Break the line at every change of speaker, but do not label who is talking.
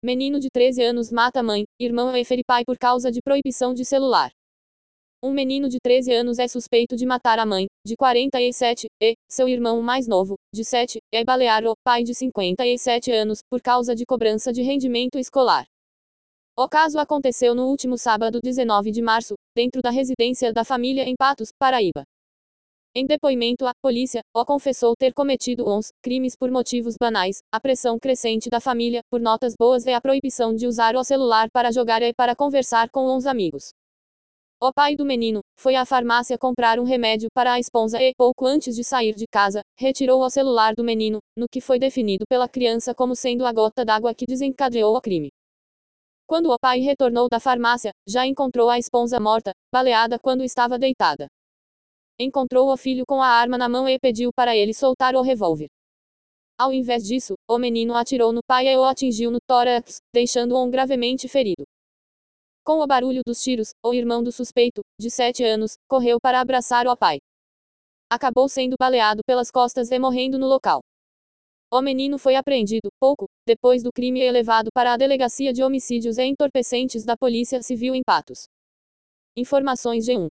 Menino de 13 anos mata mãe, irmão e pai por causa de proibição de celular. Um menino de 13 anos é suspeito de matar a mãe, de 47, e seu irmão mais novo, de 7, é balear o pai de 57 anos, por causa de cobrança de rendimento escolar. O caso aconteceu no último sábado 19 de março, dentro da residência da família em Patos, Paraíba. Em depoimento à polícia, O confessou ter cometido uns crimes por motivos banais, a pressão crescente da família, por notas boas e a proibição de usar o celular para jogar e para conversar com os amigos. O pai do menino foi à farmácia comprar um remédio para a esposa e, pouco antes de sair de casa, retirou o celular do menino, no que foi definido pela criança como sendo a gota d'água que desencadeou o crime. Quando o pai retornou da farmácia, já encontrou a esposa morta, baleada quando estava deitada. Encontrou o filho com a arma na mão e pediu para ele soltar o revólver. Ao invés disso, o menino atirou no pai e o atingiu no tórax, deixando-o gravemente ferido. Com o barulho dos tiros, o irmão do suspeito, de 7 anos, correu para abraçar o pai. Acabou sendo baleado pelas costas e morrendo no local. O menino foi apreendido, pouco, depois do crime e levado para a Delegacia de Homicídios e Entorpecentes da Polícia Civil em Patos. Informações G1.